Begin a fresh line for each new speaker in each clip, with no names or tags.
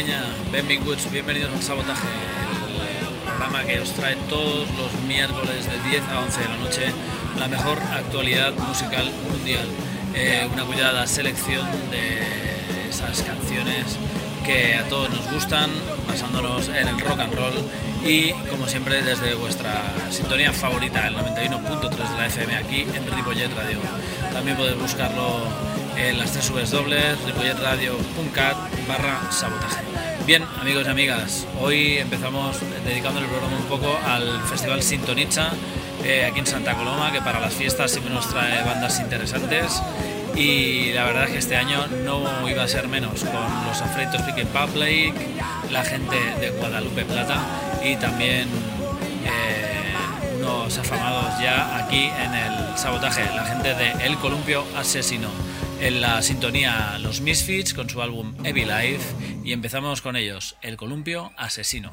Penya. Benvinguts, bienvenidos al Sabotaje, el programa que os trae todos los miércoles de 10 a 11 de la noche la mejor actualidad musical mundial. Eh, una cuidada selección de esas canciones que a todos nos gustan, basándonos en el rock and roll y, como siempre, desde vuestra sintonía favorita, el 91.3 de la FM aquí en Ripollet Radio. También podéis buscarlo en las tres ripolletradio.cat barra sabotaje. Bien, amigos y amigas, hoy empezamos dedicando el programa un poco al Festival Sintonicha eh, aquí en Santa Coloma, que para las fiestas siempre nos trae bandas interesantes. Y la verdad es que este año no iba a ser menos, con los Afreitos Pick Public, la gente de Guadalupe Plata y también eh, unos afamados ya aquí en el sabotaje, la gente de El Columpio Asesino. En la sintonía Los Misfits con su álbum Heavy Life y empezamos con ellos, El Columpio Asesino.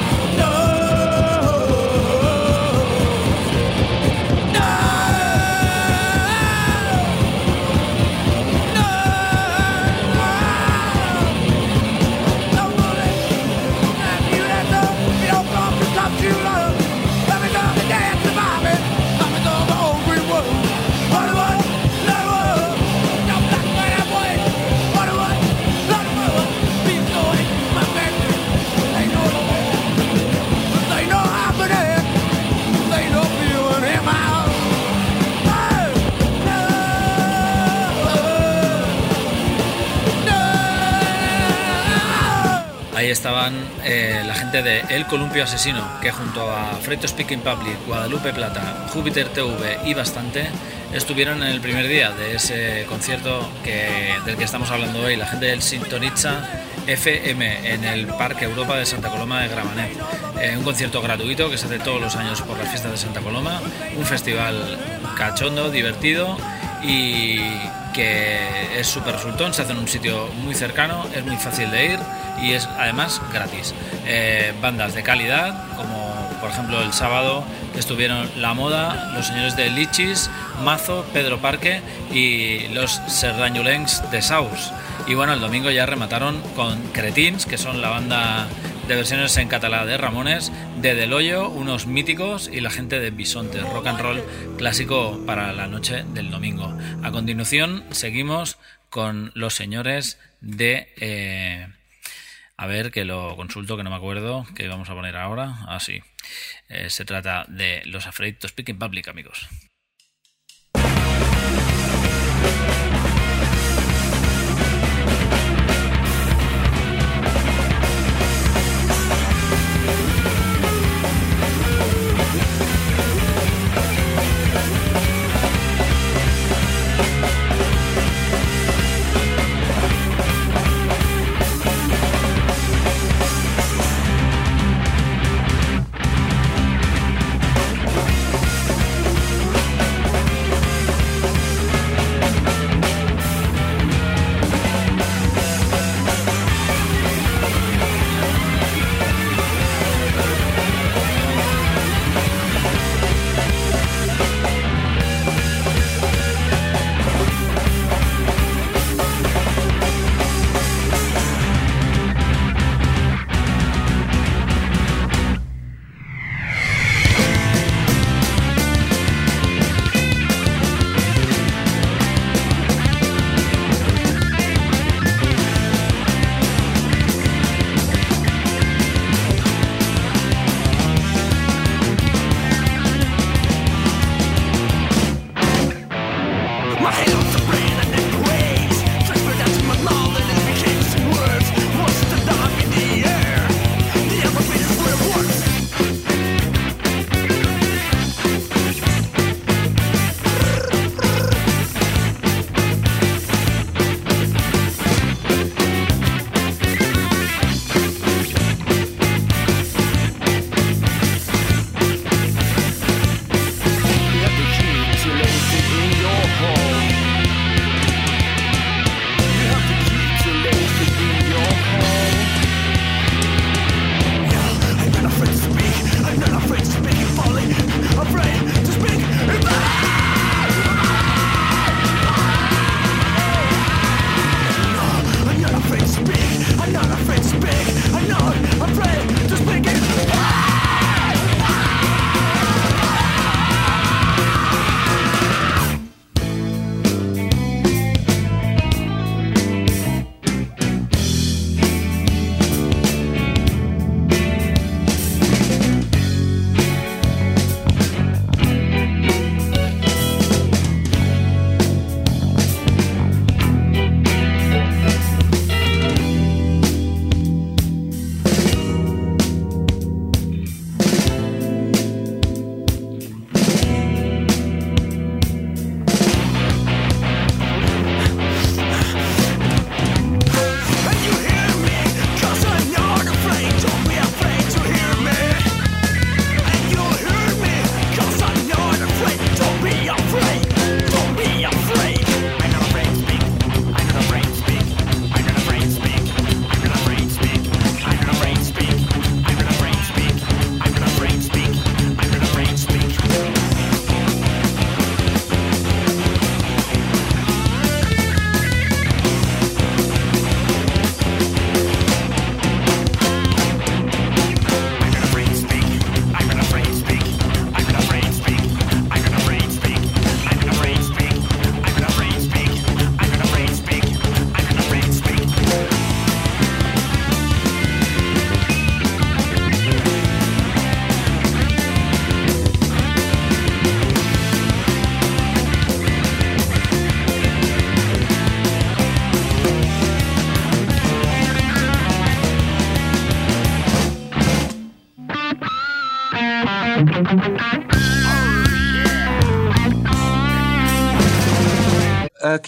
Estaban eh, la gente de El Columpio Asesino, que junto a Freto Speaking Public, Guadalupe Plata, Júpiter TV y Bastante estuvieron en el primer día de ese concierto que, del que estamos hablando hoy, la gente del Sintonitza FM en el Parque Europa de Santa Coloma de Gramanet. Eh, un concierto gratuito que se hace todos los años por las fiestas de Santa Coloma, un festival cachondo, divertido y que es súper resultón, se hace en un sitio muy cercano, es muy fácil de ir y es además gratis. Eh, bandas de calidad, como por ejemplo el sábado estuvieron La Moda, los señores de Lichis, Mazo, Pedro Parque y los Serdañulencs de Saus. Y bueno, el domingo ya remataron con Cretins, que son la banda de versiones en catalán de Ramones, de Del Hoyo, unos míticos y la gente de Bisonte, rock and roll clásico para la noche del domingo. A continuación seguimos con los señores de... Eh, a ver, que lo consulto, que no me acuerdo, que vamos a poner ahora. Ah, sí. Eh, se trata de los Afraid to Speak in Public, amigos.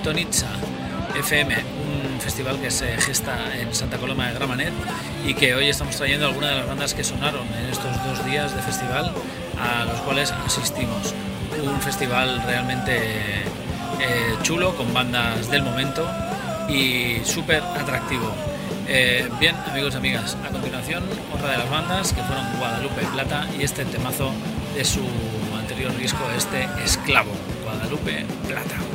Sintonitza FM, un festival que se gesta en Santa Coloma de Gramanet y que hoy estamos trayendo algunas de las bandas que sonaron en estos dos días de festival a los cuales asistimos. Un festival realmente eh, chulo con bandas del momento y súper atractivo. Eh, bien, amigos y amigas, a continuación otra de las bandas que fueron Guadalupe Plata y este temazo de su anterior disco, este Esclavo, Guadalupe Plata.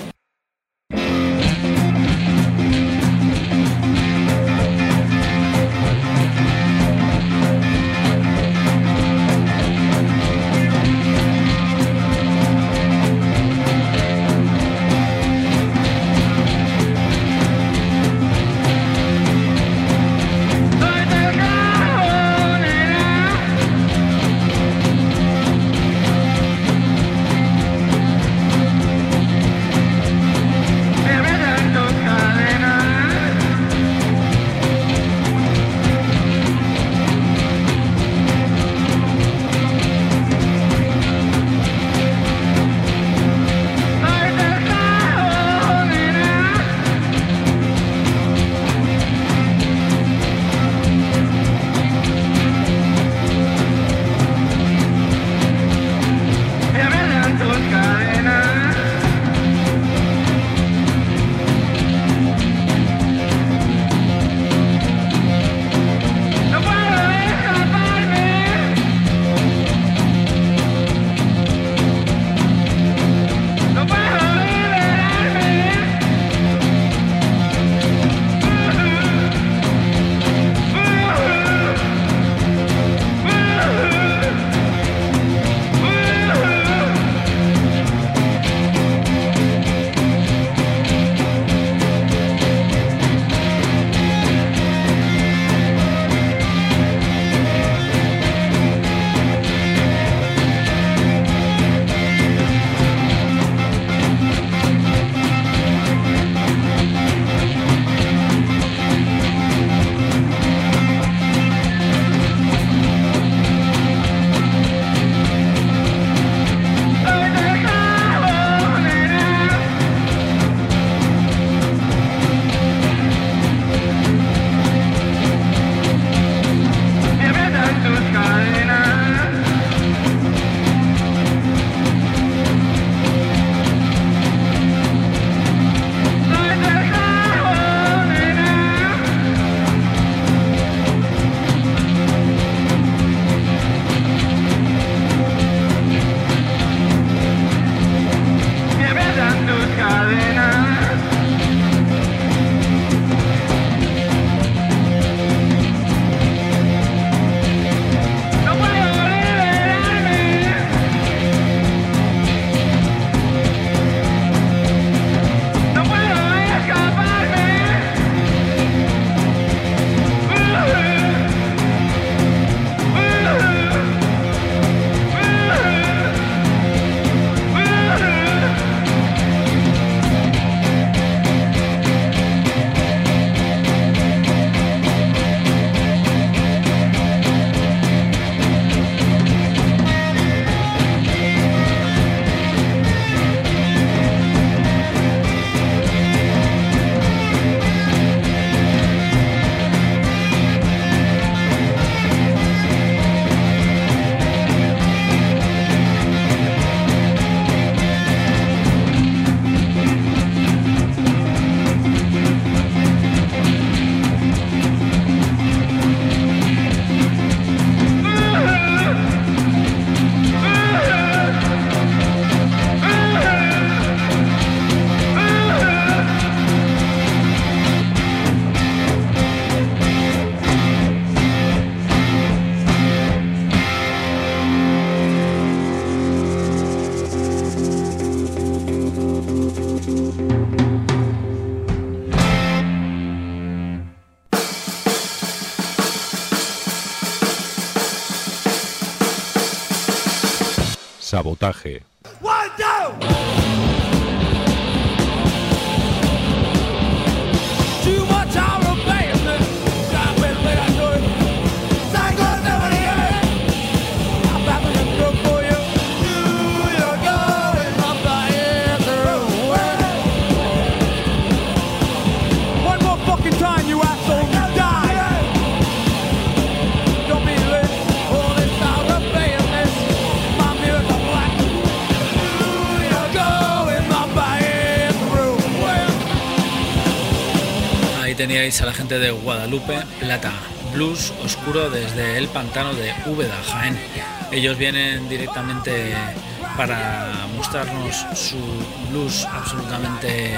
Sabotaje.
Teníais a la gente de Guadalupe Plata, blues oscuro desde el pantano de Úbeda, Jaén. Ellos vienen directamente para mostrarnos su blues absolutamente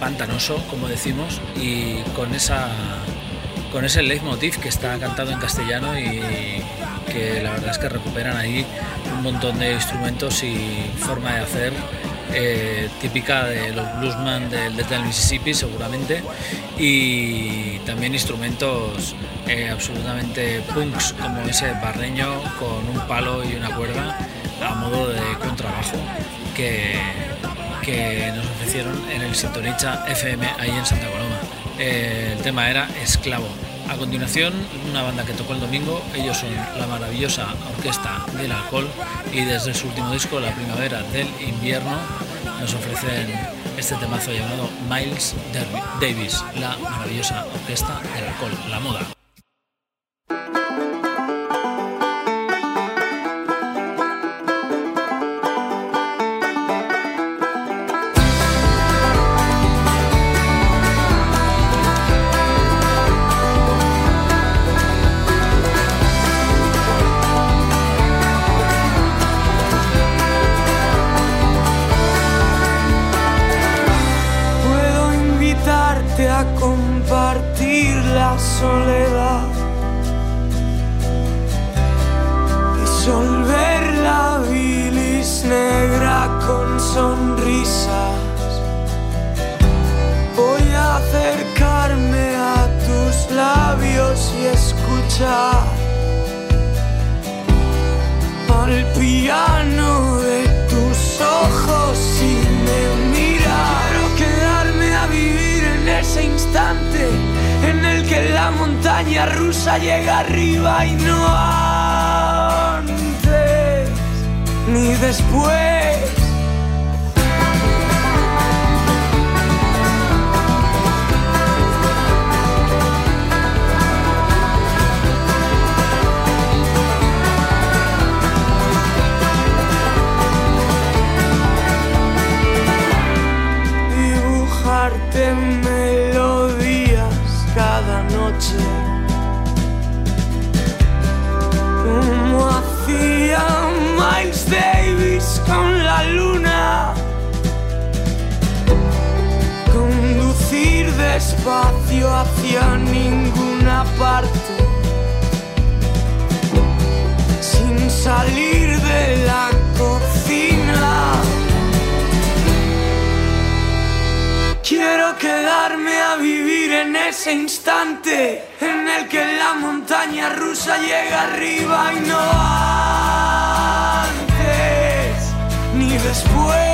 pantanoso, como decimos, y con esa con ese leitmotiv que está cantado en castellano y que la verdad es que recuperan ahí un montón de instrumentos y forma de hacer eh, típica de los bluesman del delta del Mississippi seguramente y también instrumentos eh, absolutamente punks como ese barreño con un palo y una cuerda a modo de contrabajo que, nos ofrecieron en el Sintonicha FM ahí en Santa Coloma. Eh, el tema era Esclavo. A continuación, una banda que tocó el domingo, ellos son la maravillosa Orquesta del Alcohol y desde su último disco, La Primavera del Invierno, nos ofrecen este temazo llamado Miles Davis, la maravillosa Orquesta del Alcohol, la moda.
Montaña rusa llega arriba y no antes ni después. Despacio hacia ninguna parte. Sin salir de la cocina. Quiero quedarme a vivir en ese instante en el que la montaña rusa llega arriba y no antes ni después.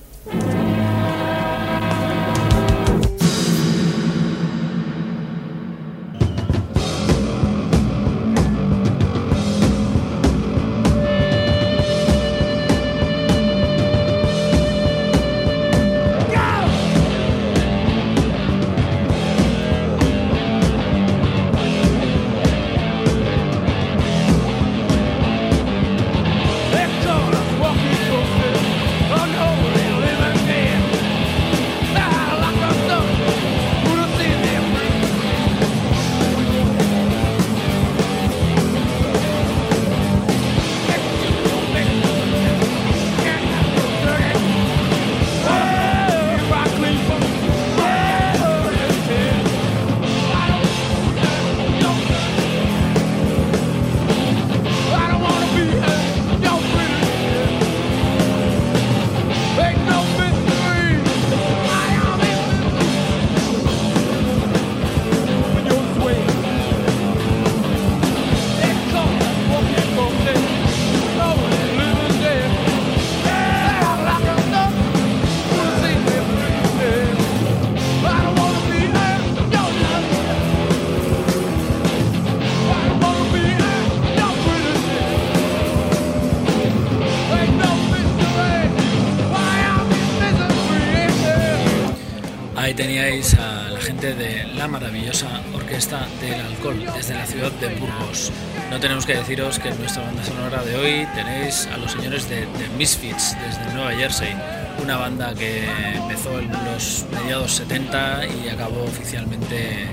Que deciros que en nuestra banda sonora de hoy tenéis a los señores de, de Misfits desde Nueva Jersey, una banda que empezó en los mediados 70 y acabó oficialmente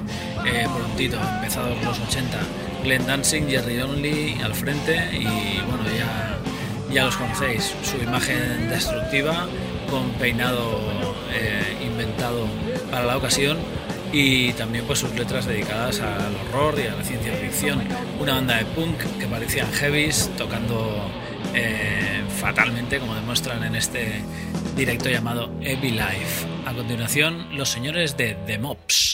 eh, prontito, empezados los 80. Glenn Dancing, Jerry Only al frente y bueno, ya, ya los conocéis, su imagen destructiva con peinado eh, inventado para la ocasión y también pues sus letras dedicadas al horror y a la ciencia ficción. Una banda de punk que parecían heavies tocando eh, fatalmente como demuestran en este directo llamado Heavy Life. A continuación, los señores de The Mops.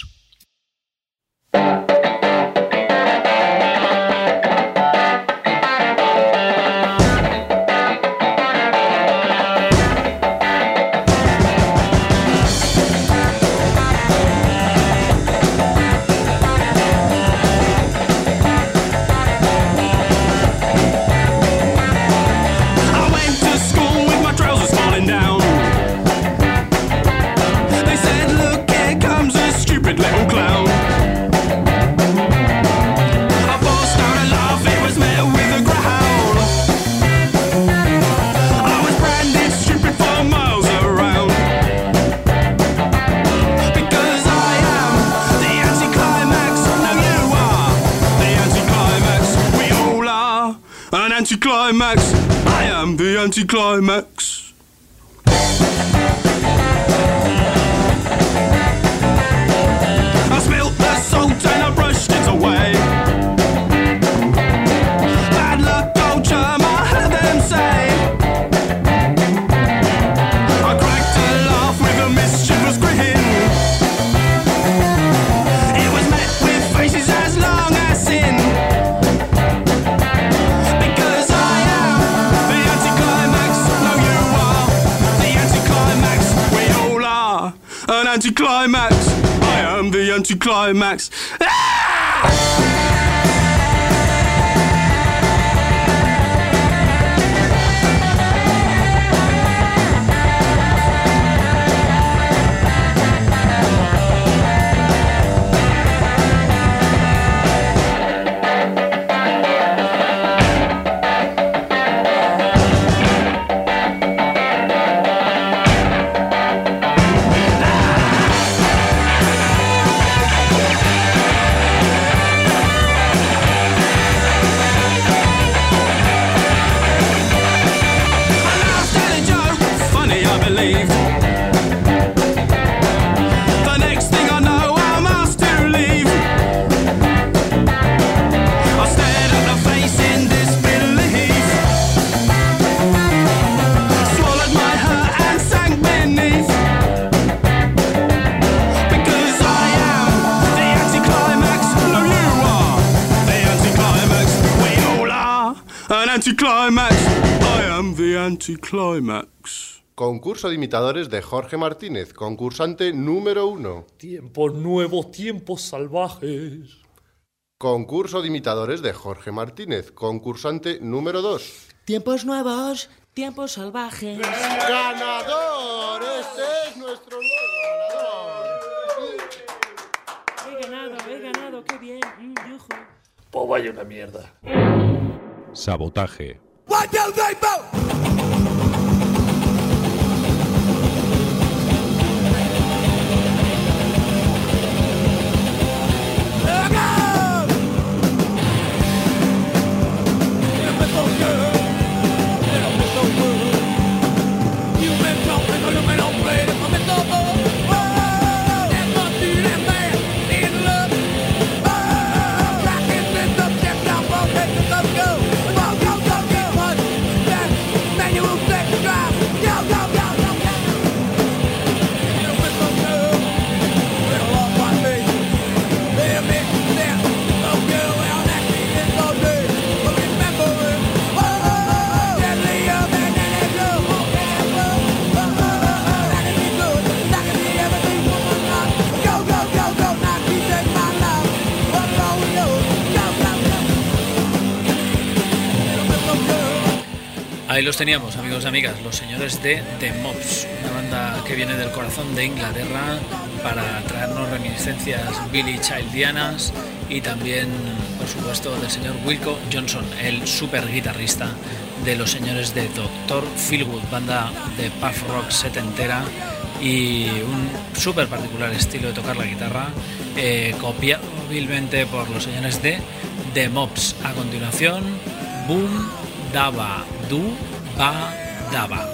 Anti-Climb. Anticlimax. Anticlimax.
Concurso de imitadores de Jorge Martínez, concursante número uno.
Tiempos nuevos, tiempos salvajes.
Concurso de imitadores de Jorge Martínez, concursante número dos.
Tiempos nuevos, tiempos salvajes.
¡Ganador! Este es nuestro nuevo
He ganado, he ganado, qué bien. Mm.
Pues vaya una mierda.
Sabotaje.
Teníamos, amigos y amigas, los señores de The Mobs, una banda que viene del corazón de Inglaterra para traernos reminiscencias Billy Childianas y también, por supuesto, del señor Wilco Johnson, el super guitarrista de los señores de Doctor Philwood, banda de puff rock setentera y un súper particular estilo de tocar la guitarra, eh, copiado vilmente por los señores de The Mobs. A continuación, Boom Daba Du Ba Daba.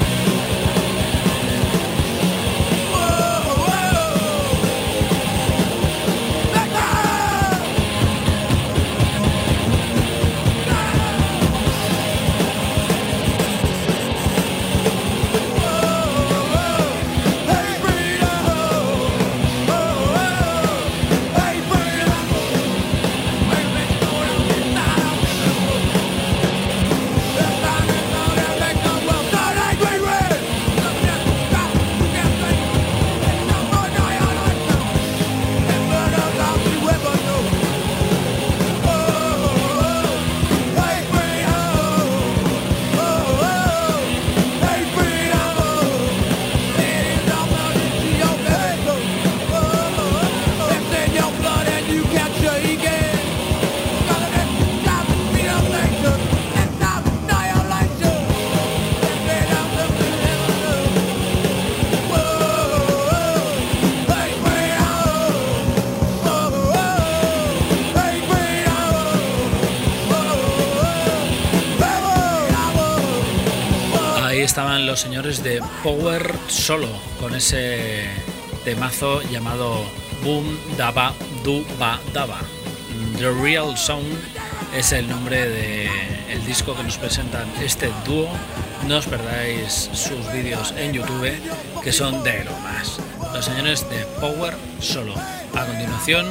Ahí estaban los señores de Power Solo con ese temazo llamado Boom Daba Du Ba Daba. The Real Sound es el nombre del disco que nos presentan este dúo. No os perdáis sus vídeos en YouTube que son de lo más. Los señores de Power Solo. A continuación,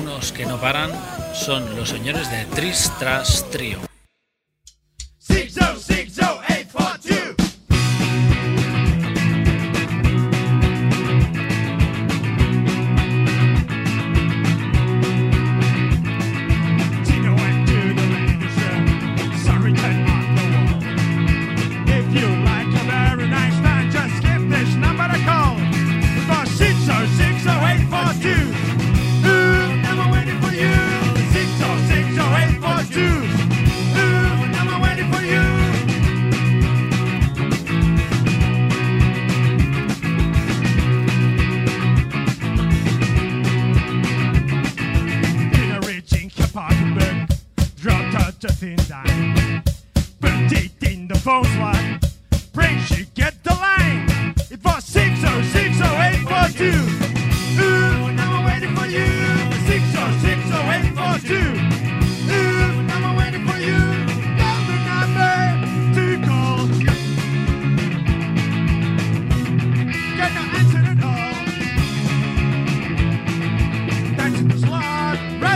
unos que no paran son los señores de Tris Tras Trio.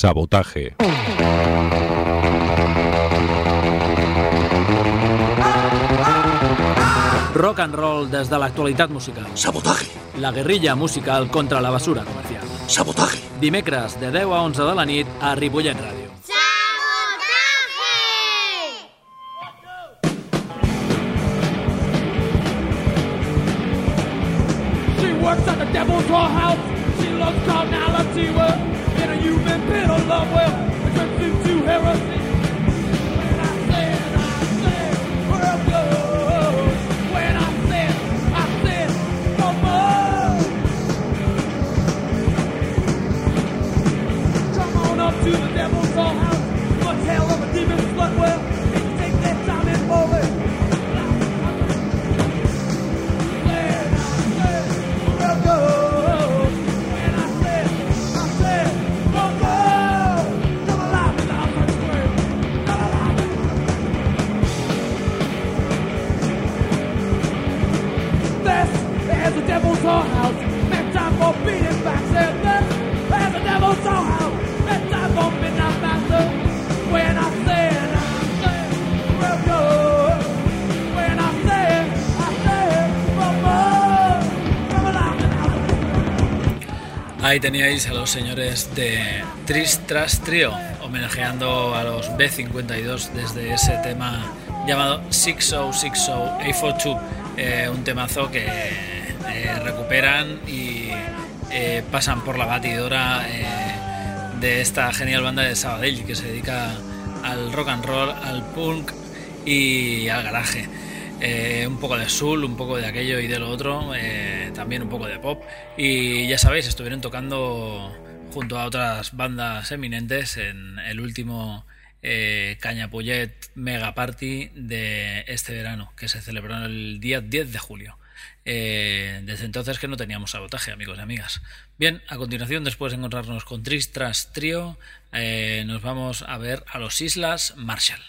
Sabotaje.
Rock and roll des de l'actualitat musical.
Sabotaje.
La guerrilla musical contra la basura comercial.
Sabotaje.
Dimecres de 10 a 11 de la nit a Ripollet Ahí teníais a los señores de Tristras Trio, homenajeando a los B52 desde ese tema llamado 6060842, eh, un temazo que eh, recuperan y eh, pasan por la batidora eh, de esta genial banda de Sabadell que se dedica al rock and roll, al punk y al garaje. Un poco de soul, un poco de aquello y de lo otro, también un poco de pop. Y ya sabéis, estuvieron tocando junto a otras bandas eminentes en el último eh, Mega Party de este verano, que se celebró el día 10 de julio. Eh, desde entonces que no teníamos sabotaje, amigos y amigas. Bien, a continuación, después de encontrarnos con Tristras Trio, eh, nos vamos a ver a los Islas Marshall.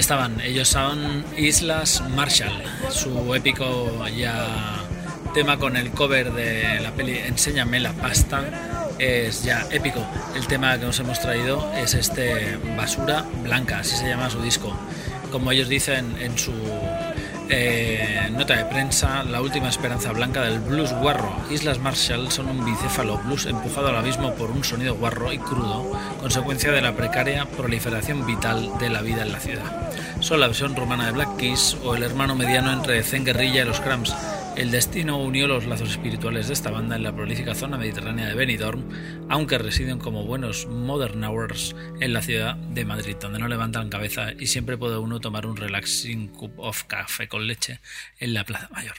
Estaban, ellos son Islas Marshall, su épico ya tema con el cover de la peli Enséñame la pasta es ya épico. El tema que nos hemos traído es este Basura Blanca, así se llama su disco. Como ellos dicen en su eh, nota de prensa, la última esperanza blanca del blues guarro. Islas Marshall son un bicéfalo blues empujado al abismo por un sonido guarro y crudo, consecuencia de la precaria proliferación vital de la vida en la ciudad. Son la versión rumana de Black Keys o el hermano mediano entre Zen Guerrilla y los Cramps. El destino unió los lazos espirituales de esta banda en la prolífica zona mediterránea de Benidorm, aunque residen como buenos modern hours en la ciudad de Madrid, donde no levantan cabeza y siempre puede uno tomar un relaxing cup of café con leche en la Plaza Mayor.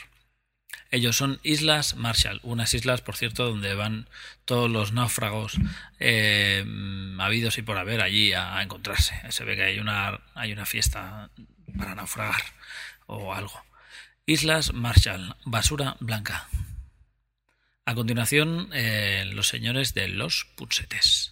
Ellos son Islas Marshall, unas islas, por cierto, donde van todos los náufragos eh, habidos y por haber allí a, a encontrarse. Se ve que hay una, hay una fiesta para naufragar o algo. Islas Marshall, basura blanca. A continuación, eh, los señores de los Putsetes.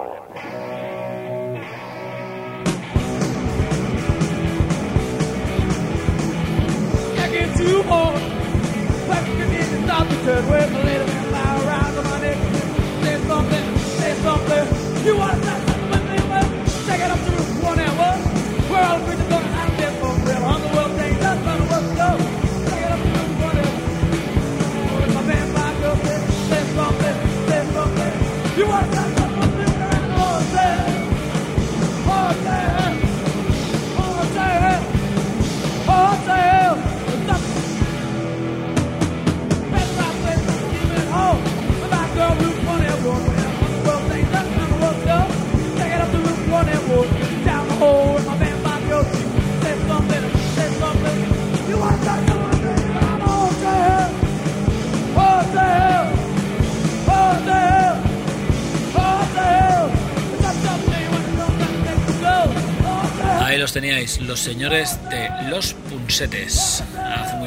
Teníais, los señores de Los Punsetes.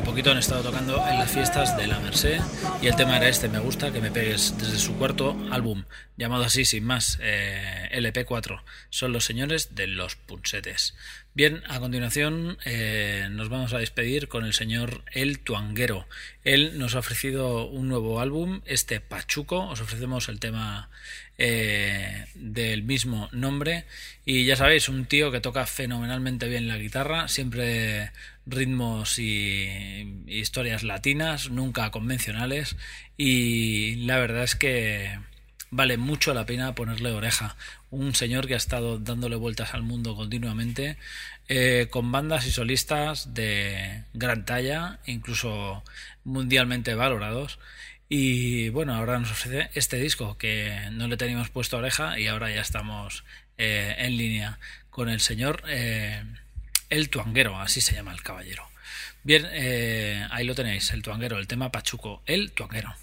Poquito han estado tocando en las fiestas de la Merced y el tema era este, me gusta que me pegues desde su cuarto álbum, llamado así sin más, eh, LP4. Son los señores de Los Punsetes. Bien, a continuación eh, nos vamos a despedir con el señor El Tuanguero. Él nos ha ofrecido un nuevo álbum, este Pachuco. Os ofrecemos el tema eh, del mismo nombre. Y ya sabéis, un tío que toca fenomenalmente bien la guitarra, siempre ritmos y, historias latinas, nunca convencionales. Y la verdad es que vale mucho la pena ponerle oreja. Un señor que ha estado dándole vueltas al mundo continuamente, eh, con bandas y solistas de gran talla, incluso mundialmente valorados. Y bueno, ahora nos ofrece este disco que no le teníamos puesto oreja y ahora ya estamos eh, en línea con el señor eh, El Tuanguero, así se llama el caballero. Bien, eh, ahí lo tenéis, el Tuanguero, el tema Pachuco, el Tuanguero.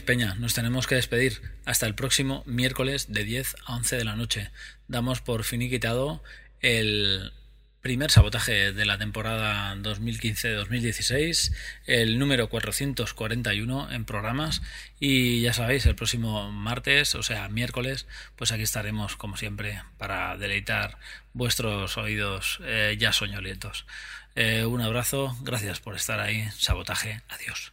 Peña. Nos tenemos que despedir. Hasta el próximo miércoles de 10 a 11 de la noche. Damos por finiquitado el primer sabotaje de la temporada 2015-2016, el número 441 en programas. Y ya sabéis, el próximo martes, o sea, miércoles, pues aquí estaremos, como siempre, para deleitar vuestros oídos eh, ya soñolientos. Eh, un abrazo, gracias por estar ahí. Sabotaje, adiós.